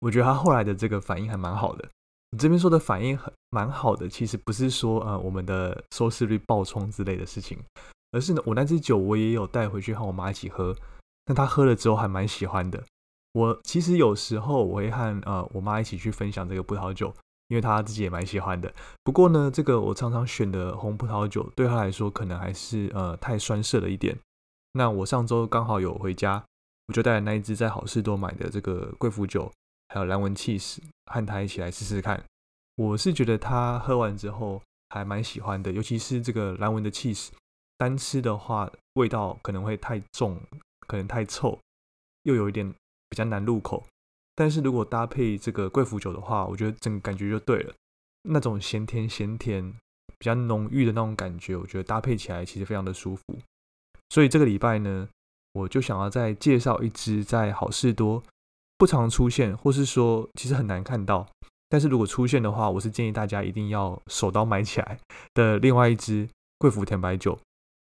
我觉得他后来的这个反应还蛮好的。你这边说的反应很蛮好的，其实不是说呃我们的收视率爆冲之类的事情，而是呢我那支酒我也有带回去和我妈一起喝，那她喝了之后还蛮喜欢的。我其实有时候我会和呃我妈一起去分享这个葡萄酒。因为他自己也蛮喜欢的，不过呢，这个我常常选的红葡萄酒对他来说可能还是呃太酸涩了一点。那我上周刚好有回家，我就带了那一支在好事多买的这个贵腐酒，还有蓝纹起司和他一起来试试看。我是觉得他喝完之后还蛮喜欢的，尤其是这个蓝纹的起司单吃的话味道可能会太重，可能太臭，又有一点比较难入口。但是如果搭配这个贵腐酒的话，我觉得整个感觉就对了。那种咸甜咸甜、比较浓郁的那种感觉，我觉得搭配起来其实非常的舒服。所以这个礼拜呢，我就想要再介绍一支在好事多不常出现，或是说其实很难看到，但是如果出现的话，我是建议大家一定要手刀买起来的另外一支贵腐甜白酒。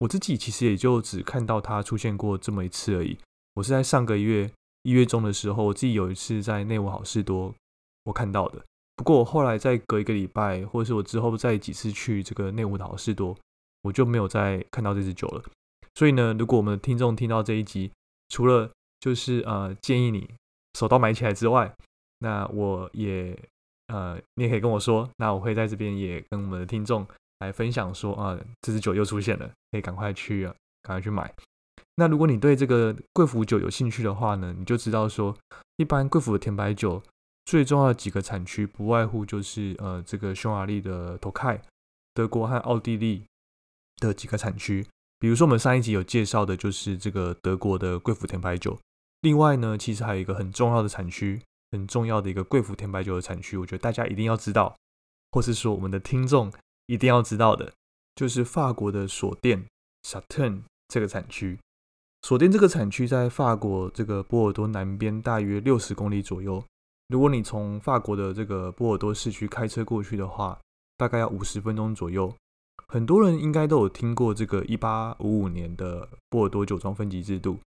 我自己其实也就只看到它出现过这么一次而已。我是在上个月。一月中的时候，我自己有一次在内务好事多我看到的。不过我后来再隔一个礼拜，或者是我之后再几次去这个内务的好事多，我就没有再看到这支酒了。所以呢，如果我们的听众听到这一集，除了就是呃建议你手刀买起来之外，那我也呃你也可以跟我说，那我会在这边也跟我们的听众来分享说啊，这支酒又出现了，可以赶快去赶快去买。那如果你对这个贵腐酒有兴趣的话呢，你就知道说，一般贵腐的甜白酒最重要的几个产区，不外乎就是呃这个匈牙利的托凯、德国和奥地利的几个产区。比如说我们上一集有介绍的就是这个德国的贵腐甜白酒。另外呢，其实还有一个很重要的产区，很重要的一个贵腐甜白酒的产区，我觉得大家一定要知道，或是说我们的听众一定要知道的，就是法国的索店 s a t e n 这个产区。索甸这个产区在法国这个波尔多南边大约六十公里左右。如果你从法国的这个波尔多市区开车过去的话，大概要五十分钟左右。很多人应该都有听过这个一八五五年的波尔多酒庄分级制度。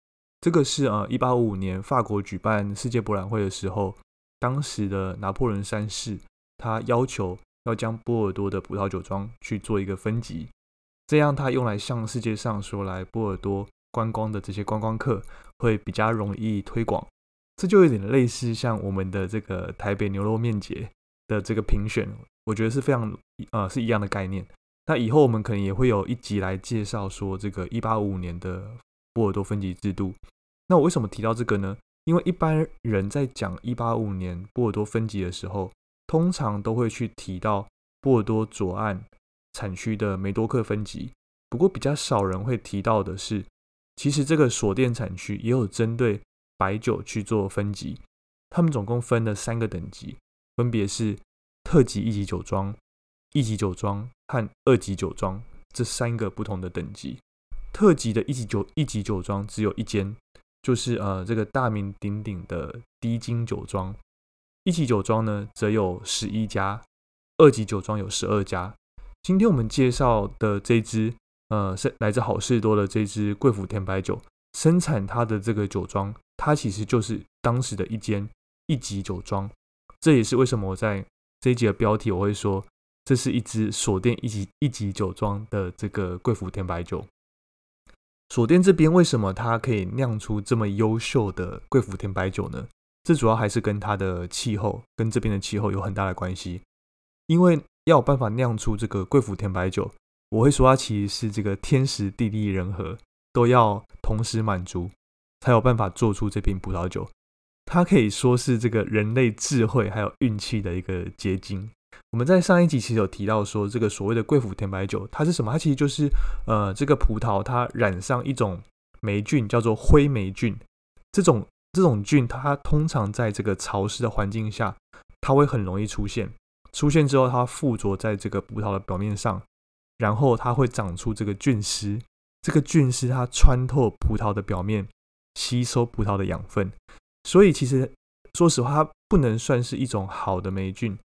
这个是啊，一八五五年法国举办世界博览会的时候，当时的拿破仑三世他要求要将波尔多的葡萄酒庄去做一个分级，这样他用来向世界上说来波尔多。观光的这些观光客会比较容易推广，这就有点类似像我们的这个台北牛肉面节的这个评选，我觉得是非常呃是一样的概念。那以后我们可能也会有一集来介绍说这个一八五五年的波尔多分级制度。那我为什么提到这个呢？因为一般人在讲一八五年波尔多分级的时候，通常都会去提到波尔多左岸产区的梅多克分级，不过比较少人会提到的是。其实这个锁店产区也有针对白酒去做分级，他们总共分了三个等级，分别是特级一级酒庄、一级酒庄和二级酒庄这三个不同的等级。特级的一级酒一级酒庄只有一间，就是呃这个大名鼎鼎的低金酒庄。一级酒庄呢则有十一家，二级酒庄有十二家。今天我们介绍的这支。呃，是来自好事多的这支贵腐甜白酒，生产它的这个酒庄，它其实就是当时的一间一级酒庄。这也是为什么我在这一集的标题我会说，这是一支锁店一级一级酒庄的这个贵腐甜白酒。锁店这边为什么它可以酿出这么优秀的贵腐甜白酒呢？这主要还是跟它的气候跟这边的气候有很大的关系。因为要有办法酿出这个贵府甜白酒，我会说它其实是这个天时地利人和都要同时满足，才有办法做出这瓶葡萄酒。它可以说是这个人类智慧还有运气的一个结晶。我们在上一集其实有提到说，这个所谓的贵府甜白酒，它是什么？它其实就是呃，这个葡萄它染上一种霉菌，叫做灰霉菌。这种这种菌，它通常在这个潮湿的环境下，它会很容易出现。出现之后，它附着在这个葡萄的表面上，然后它会长出这个菌丝。这个菌丝它穿透葡萄的表面，吸收葡萄的养分。所以其实说实话，它不能算是一种好的霉菌。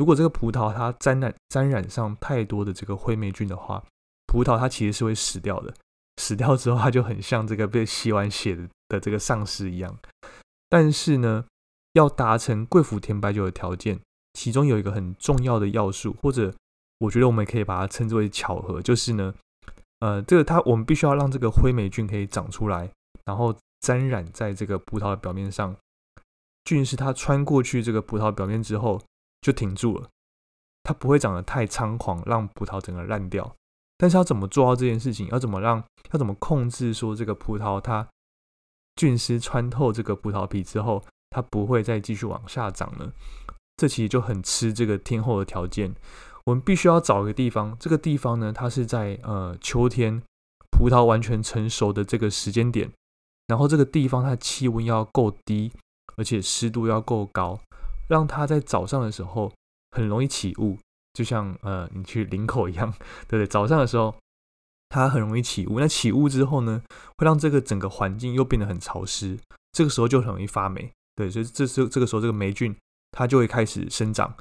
如果这个葡萄它沾染沾染上太多的这个灰霉菌的话，葡萄它其实是会死掉的。死掉之后，它就很像这个被吸完血的的这个丧尸一样。但是呢，要达成贵府甜白酒的条件。其中有一个很重要的要素，或者我觉得我们可以把它称之为巧合，就是呢，呃，这个它我们必须要让这个灰霉菌可以长出来，然后沾染在这个葡萄的表面上。菌是它穿过去这个葡萄表面之后就停住了，它不会长得太猖狂，让葡萄整个烂掉。但是要怎么做到这件事情？要怎么让要怎么控制说这个葡萄它菌丝穿透这个葡萄皮之后，它不会再继续往下长呢？这其实就很吃这个天候的条件，我们必须要找一个地方，这个地方呢，它是在呃秋天葡萄完全成熟的这个时间点，然后这个地方它的气温要够低，而且湿度要够高，让它在早上的时候很容易起雾，就像呃你去领口一样，对不对？早上的时候它很容易起雾，那起雾之后呢，会让这个整个环境又变得很潮湿，这个时候就很容易发霉，对，所以这是这个时候这个霉菌。它就会开始生长，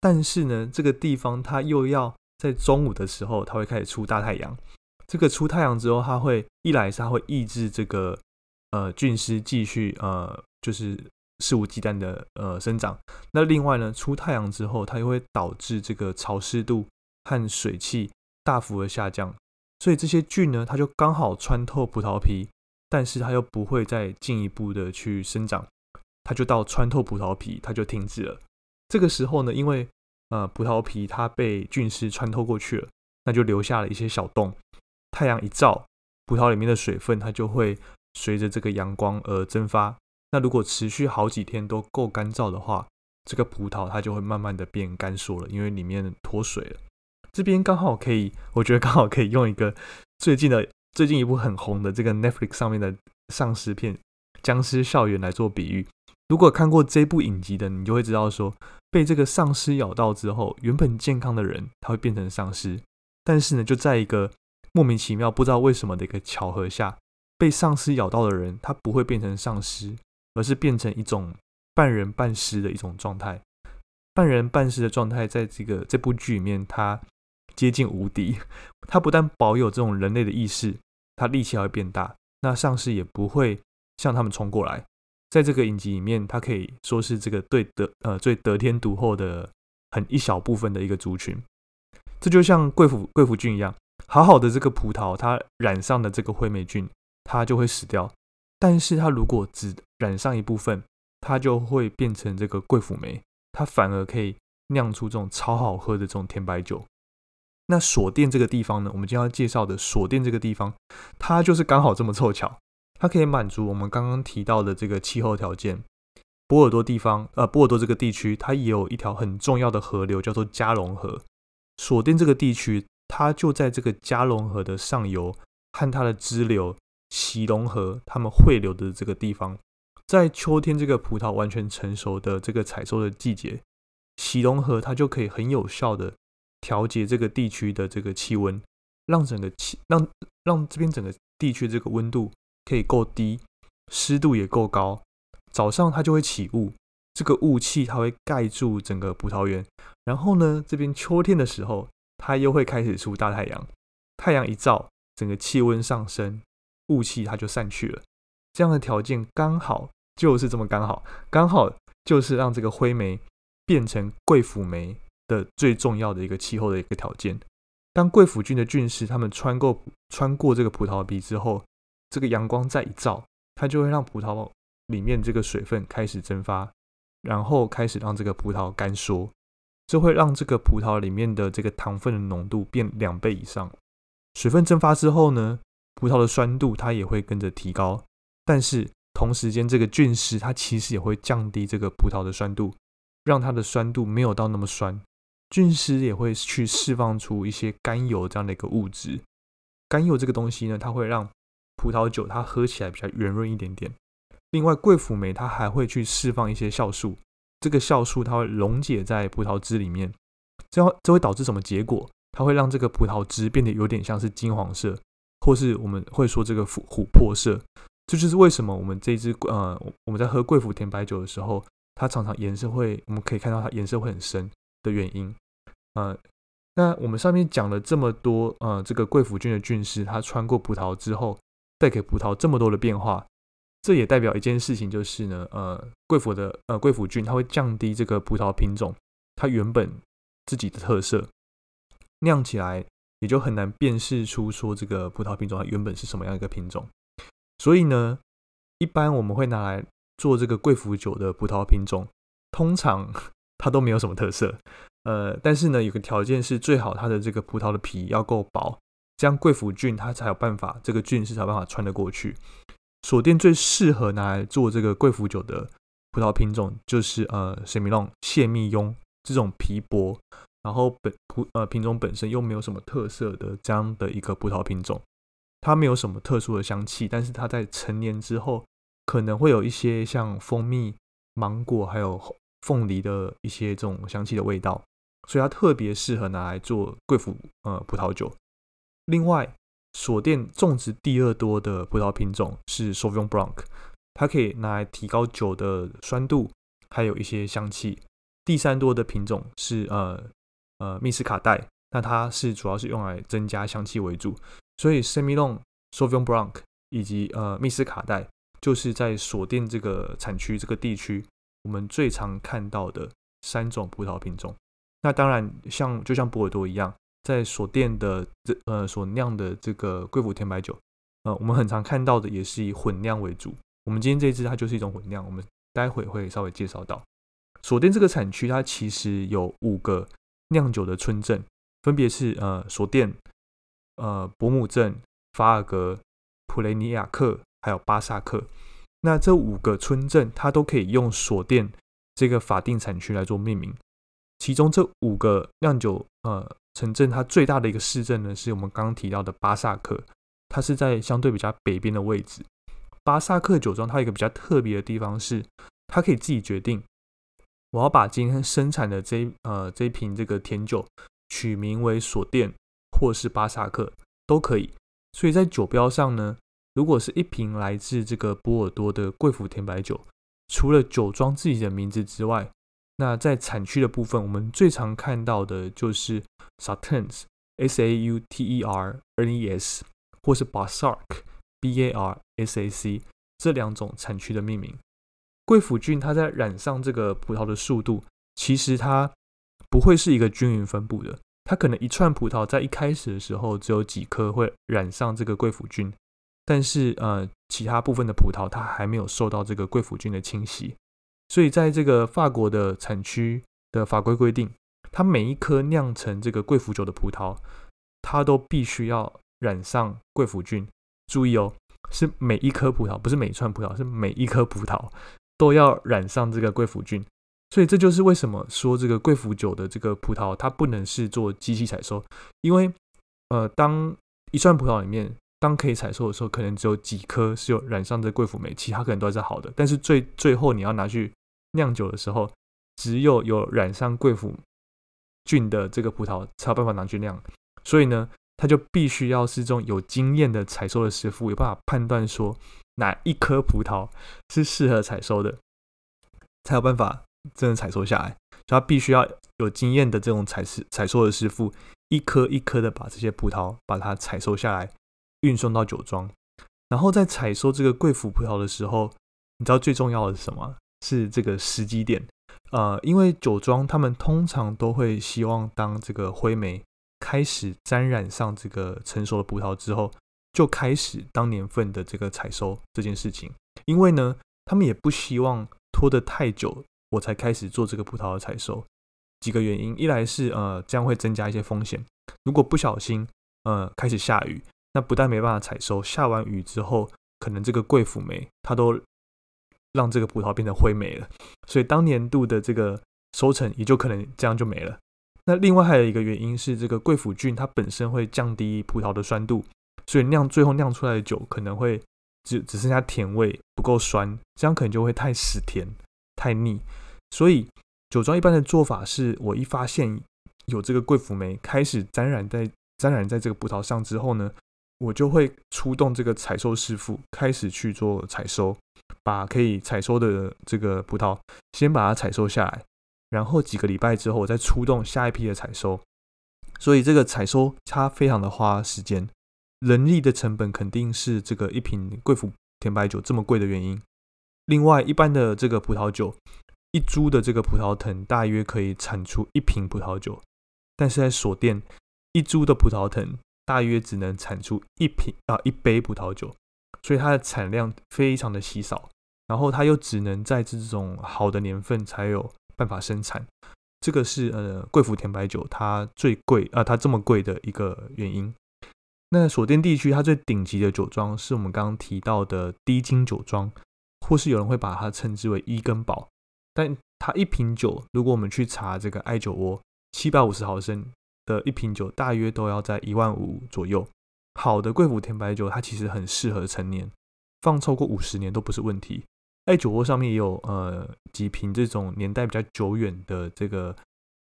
但是呢，这个地方它又要在中午的时候，它会开始出大太阳。这个出太阳之后，它会一来是它会抑制这个呃菌丝继续呃就是肆无忌惮的呃生长。那另外呢，出太阳之后，它又会导致这个潮湿度和水汽大幅的下降。所以这些菌呢，它就刚好穿透葡萄皮，但是它又不会再进一步的去生长。它就到穿透葡萄皮，它就停止了。这个时候呢，因为呃葡萄皮它被菌丝穿透过去了，那就留下了一些小洞。太阳一照，葡萄里面的水分它就会随着这个阳光而蒸发。那如果持续好几天都够干燥的话，这个葡萄它就会慢慢的变干缩了，因为里面脱水了。这边刚好可以，我觉得刚好可以用一个最近的最近一部很红的这个 Netflix 上面的丧尸片《僵尸校园》来做比喻。如果看过这部影集的，你就会知道说，被这个丧尸咬到之后，原本健康的人他会变成丧尸，但是呢，就在一个莫名其妙、不知道为什么的一个巧合下，被丧尸咬到的人他不会变成丧尸，而是变成一种半人半尸的一种状态。半人半尸的状态，在这个这部剧里面，他接近无敌。他不但保有这种人类的意识，他力气还会变大，那丧尸也不会向他们冲过来。在这个影集里面，它可以说是这个最得呃最得天独厚的很一小部分的一个族群。这就像贵腐贵腐菌一样，好好的这个葡萄，它染上的这个灰霉菌，它就会死掉。但是它如果只染上一部分，它就会变成这个贵腐酶，它反而可以酿出这种超好喝的这种甜白酒。那锁店这个地方呢，我们今天要介绍的锁店这个地方，它就是刚好这么凑巧。它可以满足我们刚刚提到的这个气候条件。波尔多地方，呃，波尔多这个地区，它也有一条很重要的河流，叫做加龙河。锁定这个地区，它就在这个加龙河的上游，和它的支流喜龙河，它们汇流的这个地方，在秋天这个葡萄完全成熟的这个采收的季节，喜龙河它就可以很有效的调节这个地区的这个气温，让整个气，让让这边整个地区这个温度。可以够低，湿度也够高，早上它就会起雾，这个雾气它会盖住整个葡萄园。然后呢，这边秋天的时候，它又会开始出大太阳，太阳一照，整个气温上升，雾气它就散去了。这样的条件刚好就是这么刚好，刚好就是让这个灰霉变成贵腐霉的最重要的一个气候的一个条件。当贵腐菌的菌丝它们穿过穿过这个葡萄皮之后，这个阳光再一照，它就会让葡萄里面这个水分开始蒸发，然后开始让这个葡萄干缩，这会让这个葡萄里面的这个糖分的浓度变两倍以上。水分蒸发之后呢，葡萄的酸度它也会跟着提高，但是同时间这个菌丝它其实也会降低这个葡萄的酸度，让它的酸度没有到那么酸。菌丝也会去释放出一些甘油这样的一个物质，甘油这个东西呢，它会让葡萄酒它喝起来比较圆润一点点。另外，桂辅酶它还会去释放一些酵素，这个酵素它会溶解在葡萄汁里面，这样这会导致什么结果？它会让这个葡萄汁变得有点像是金黄色，或是我们会说这个琥琥珀色。这就是为什么我们这支呃我们在喝贵腐甜白酒的时候，它常常颜色会我们可以看到它颜色会很深的原因。呃，那我们上面讲了这么多呃这个贵腐菌的菌丝，它穿过葡萄之后带给葡萄这么多的变化。这也代表一件事情，就是呢，呃，贵腐的呃贵腐菌，它会降低这个葡萄品种它原本自己的特色，酿起来也就很难辨识出说这个葡萄品种它原本是什么样一个品种。所以呢，一般我们会拿来做这个贵腐酒的葡萄品种，通常 它都没有什么特色。呃，但是呢，有个条件是最好它的这个葡萄的皮要够薄，这样贵腐菌它才有办法，这个菌是才有办法穿得过去。锁店最适合拿来做这个贵腐酒的葡萄品种，就是呃，神米弄谢密雍这种皮薄，然后本葡呃品种本身又没有什么特色的这样的一个葡萄品种，它没有什么特殊的香气，但是它在成年之后可能会有一些像蜂蜜、芒果还有凤梨的一些这种香气的味道，所以它特别适合拿来做贵腐呃葡萄酒。另外。锁店种植第二多的葡萄品种是 Sauvignon Blanc，它可以拿来提高酒的酸度，还有一些香气。第三多的品种是呃呃密斯卡代，那它是主要是用来增加香气为主。所以 Semillon，Sovion Branc，以及呃密斯卡代，就是在锁店这个产区这个地区，我们最常看到的三种葡萄品种。那当然，像就像波尔多一样。在锁店的这呃所酿的这个贵腐甜白酒，呃，我们很常看到的也是以混酿为主。我们今天这一支它就是一种混酿，我们待会会稍微介绍到。锁店这个产区它其实有五个酿酒的村镇，分别是呃索店、呃伯姆镇、法尔格、普雷尼亚克还有巴萨克。那这五个村镇它都可以用索店这个法定产区来做命名。其中这五个酿酒呃。城镇它最大的一个市镇呢，是我们刚刚提到的巴萨克，它是在相对比较北边的位置。巴萨克酒庄它有一个比较特别的地方是，它可以自己决定，我要把今天生产的这呃这瓶这个甜酒取名为锁店或是巴萨克都可以。所以在酒标上呢，如果是一瓶来自这个波尔多的贵腐甜白酒，除了酒庄自己的名字之外，那在产区的部分，我们最常看到的就是 s a t e n s S A U T E R N E S，或是 Barsac（B A R S A C） 这两种产区的命名。贵腐菌它在染上这个葡萄的速度，其实它不会是一个均匀分布的。它可能一串葡萄在一开始的时候只有几颗会染上这个贵腐菌，但是呃，其他部分的葡萄它还没有受到这个贵腐菌的侵袭。所以，在这个法国的产区的法规规定，它每一颗酿成这个贵腐酒的葡萄，它都必须要染上贵腐菌。注意哦，是每一颗葡萄，不是每串葡萄，是每一颗葡萄都要染上这个贵腐菌。所以，这就是为什么说这个贵腐酒的这个葡萄，它不能是做机器采收，因为呃，当一串葡萄里面，当可以采收的时候，可能只有几颗是有染上这贵腐酶，其他可能都是好的。但是最最后你要拿去酿酒的时候，只有有染上贵腐菌的这个葡萄才有办法拿去酿，所以呢，他就必须要是这种有经验的采收的师傅，有办法判断说哪一颗葡萄是适合采收的，才有办法真的采收下来。所以他必须要有经验的这种采师采收的师傅，一颗一颗的把这些葡萄把它采收下来，运送到酒庄。然后在采收这个贵腐葡萄的时候，你知道最重要的是什么？是这个时机点，呃，因为酒庄他们通常都会希望，当这个灰霉开始沾染上这个成熟的葡萄之后，就开始当年份的这个采收这件事情。因为呢，他们也不希望拖得太久，我才开始做这个葡萄的采收。几个原因，一来是呃这样会增加一些风险，如果不小心呃开始下雨，那不但没办法采收，下完雨之后，可能这个贵腐霉它都让这个葡萄变成灰霉了，所以当年度的这个收成也就可能这样就没了。那另外还有一个原因是，这个贵腐菌它本身会降低葡萄的酸度，所以酿最后酿出来的酒可能会只只剩下甜味，不够酸，这样可能就会太死甜、太腻。所以酒庄一般的做法是，我一发现有这个贵腐酶开始沾染在沾染在这个葡萄上之后呢，我就会出动这个采收师傅开始去做采收，把可以采收的这个葡萄先把它采收下来。然后几个礼拜之后，我再出动下一批的采收，所以这个采收它非常的花时间，人力的成本肯定是这个一瓶贵腐甜白酒这么贵的原因。另外，一般的这个葡萄酒，一株的这个葡萄藤大约可以产出一瓶葡萄酒，但是在锁店，一株的葡萄藤大约只能产出一瓶啊一杯葡萄酒，所以它的产量非常的稀少，然后它又只能在这种好的年份才有。办法生产，这个是呃贵腐甜白酒它最贵啊，它这么贵的一个原因。那锁店地区它最顶级的酒庄是我们刚刚提到的低金酒庄，或是有人会把它称之为伊根堡。但它一瓶酒，如果我们去查这个艾酒窝，七百五十毫升的一瓶酒，大约都要在一万五左右。好的贵腐甜白酒，它其实很适合陈年，放超过五十年都不是问题。在酒窝上面也有呃几瓶这种年代比较久远的这个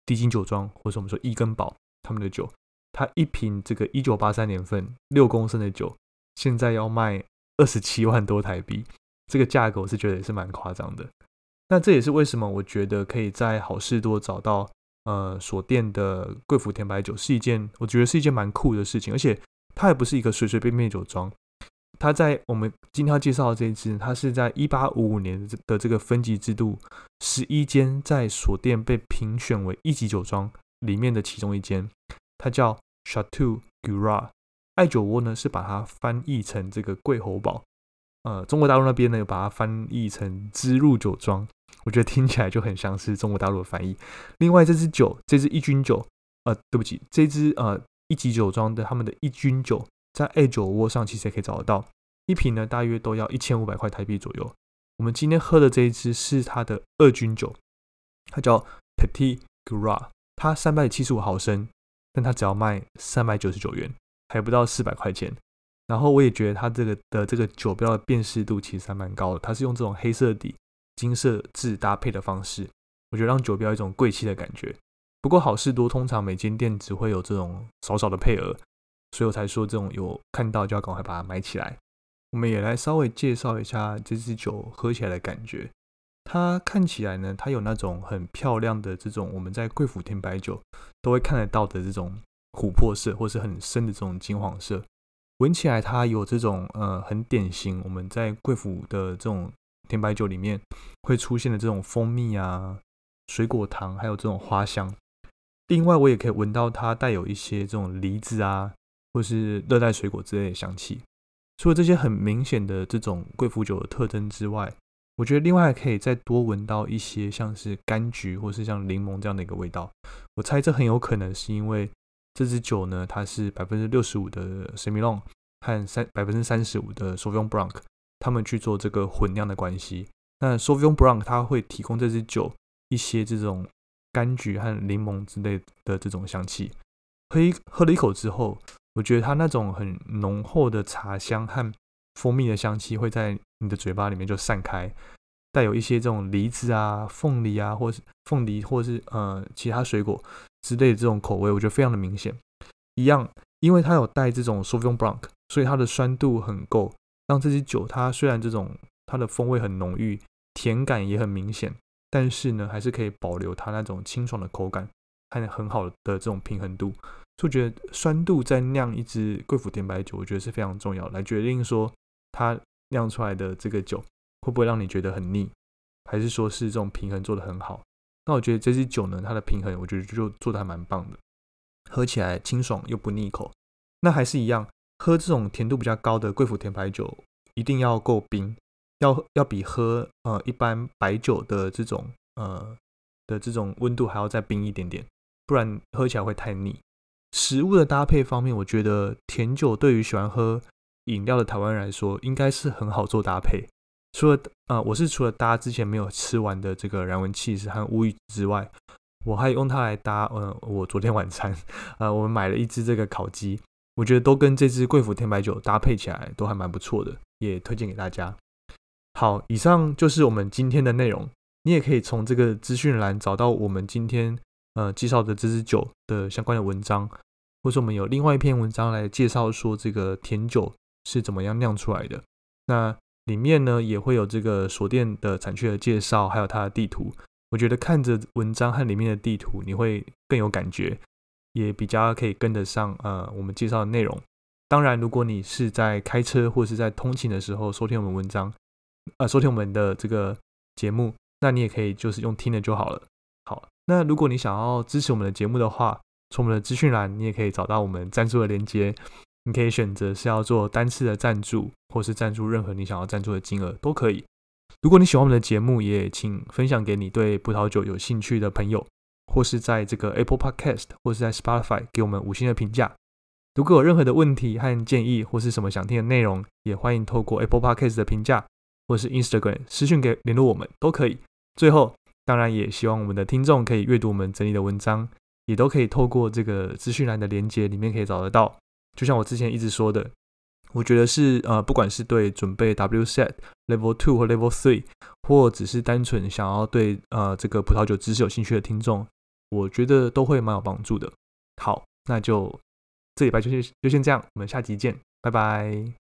低金酒庄，或者我们说伊根堡他们的酒，它一瓶这个一九八三年份六公升的酒，现在要卖二十七万多台币，这个价格我是觉得也是蛮夸张的。那这也是为什么我觉得可以在好事多找到呃锁店的贵腐甜白酒是一件我觉得是一件蛮酷的事情，而且它也不是一个随随便便酒庄。它在我们今天要介绍的这一支，它是在一八五五年的这个分级制度，十一间在锁店被评选为一级酒庄里面的其中一间，它叫 Chateau Gura。爱酒窝呢是把它翻译成这个贵侯堡，呃，中国大陆那边呢又把它翻译成知入酒庄，我觉得听起来就很像是中国大陆的翻译。另外这支酒，这支一军酒，呃，对不起，这支呃一级酒庄的他们的一军酒。在 A 酒窝上其实也可以找得到，一瓶呢大约都要一千五百块台币左右。我们今天喝的这一支是它的二军酒，它叫 Petit Gras，它三百七十五毫升，但它只要卖三百九十九元，还不到四百块钱。然后我也觉得它这个的这个酒标的辨识度其实还蛮高的，它是用这种黑色底金色字搭配的方式，我觉得让酒标一种贵气的感觉。不过好事多通常每间店只会有这种少少的配额。所以我才说，这种有看到就要赶快把它买起来。我们也来稍微介绍一下这支酒喝起来的感觉。它看起来呢，它有那种很漂亮的这种我们在贵腐甜白酒都会看得到的这种琥珀色，或是很深的这种金黄色。闻起来它有这种呃很典型我们在贵腐的这种甜白酒里面会出现的这种蜂蜜啊、水果糖，还有这种花香。另外，我也可以闻到它带有一些这种梨子啊。或是热带水果之类的香气，除了这些很明显的这种贵腐酒的特征之外，我觉得另外还可以再多闻到一些像是柑橘或是像柠檬这样的一个味道。我猜这很有可能是因为这支酒呢，它是百分之六十五的 s e m i l o n 和三百分之三十五的 Sauvignon Blanc，他们去做这个混酿的关系。那 Sauvignon Blanc 它会提供这支酒一些这种柑橘和柠檬之类的这种香气。喝一喝了一口之后。我觉得它那种很浓厚的茶香和蜂蜜的香气会在你的嘴巴里面就散开，带有一些这种梨子啊、凤梨啊，或是凤梨，或是呃其他水果之类的这种口味，我觉得非常的明显。一样，因为它有带这种 Sauvignon Blanc，所以它的酸度很够，让这支酒它虽然这种它的风味很浓郁，甜感也很明显，但是呢，还是可以保留它那种清爽的口感还有很好的这种平衡度。就觉得酸度在酿一支贵腐甜白酒，我觉得是非常重要，来决定说它酿出来的这个酒会不会让你觉得很腻，还是说是这种平衡做的很好。那我觉得这支酒呢，它的平衡我觉得就做的还蛮棒的，喝起来清爽又不腻口。那还是一样，喝这种甜度比较高的贵腐甜白酒，一定要够冰。要要比喝呃一般白酒的这种呃的这种温度还要再冰一点点，不然喝起来会太腻。食物的搭配方面，我觉得甜酒对于喜欢喝饮料的台湾人来说，应该是很好做搭配。除了呃，我是除了搭之前没有吃完的这个燃文气势和乌鱼之外，我还用它来搭呃，我昨天晚餐呃，我们买了一只这个烤鸡，我觉得都跟这支贵府甜白酒搭配起来都还蛮不错的，也推荐给大家。好，以上就是我们今天的内容。你也可以从这个资讯栏找到我们今天呃介绍的这支酒的相关的文章，或者我们有另外一篇文章来介绍说这个甜酒是怎么样酿出来的。那里面呢也会有这个锁店的产区的介绍，还有它的地图。我觉得看着文章和里面的地图，你会更有感觉，也比较可以跟得上呃我们介绍的内容。当然，如果你是在开车或是在通勤的时候收听我们文章，呃，收听我们的这个节目。那你也可以就是用听的就好了。好，那如果你想要支持我们的节目的话，从我们的资讯栏你也可以找到我们赞助的链接。你可以选择是要做单次的赞助，或是赞助任何你想要赞助的金额都可以。如果你喜欢我们的节目，也请分享给你对葡萄酒有兴趣的朋友，或是在这个 Apple Podcast 或是在 Spotify 给我们五星的评价。如果有任何的问题和建议，或是什么想听的内容，也欢迎透过 Apple Podcast 的评价，或是 Instagram 私讯给联络我们都可以。最后，当然也希望我们的听众可以阅读我们整理的文章，也都可以透过这个资讯栏的连接里面可以找得到。就像我之前一直说的，我觉得是呃，不管是对准备 WSET Level Two 或 Level Three，或只是单纯想要对呃这个葡萄酒知识有兴趣的听众，我觉得都会蛮有帮助的。好，那就这礼拜就先就先这样，我们下集见，拜拜。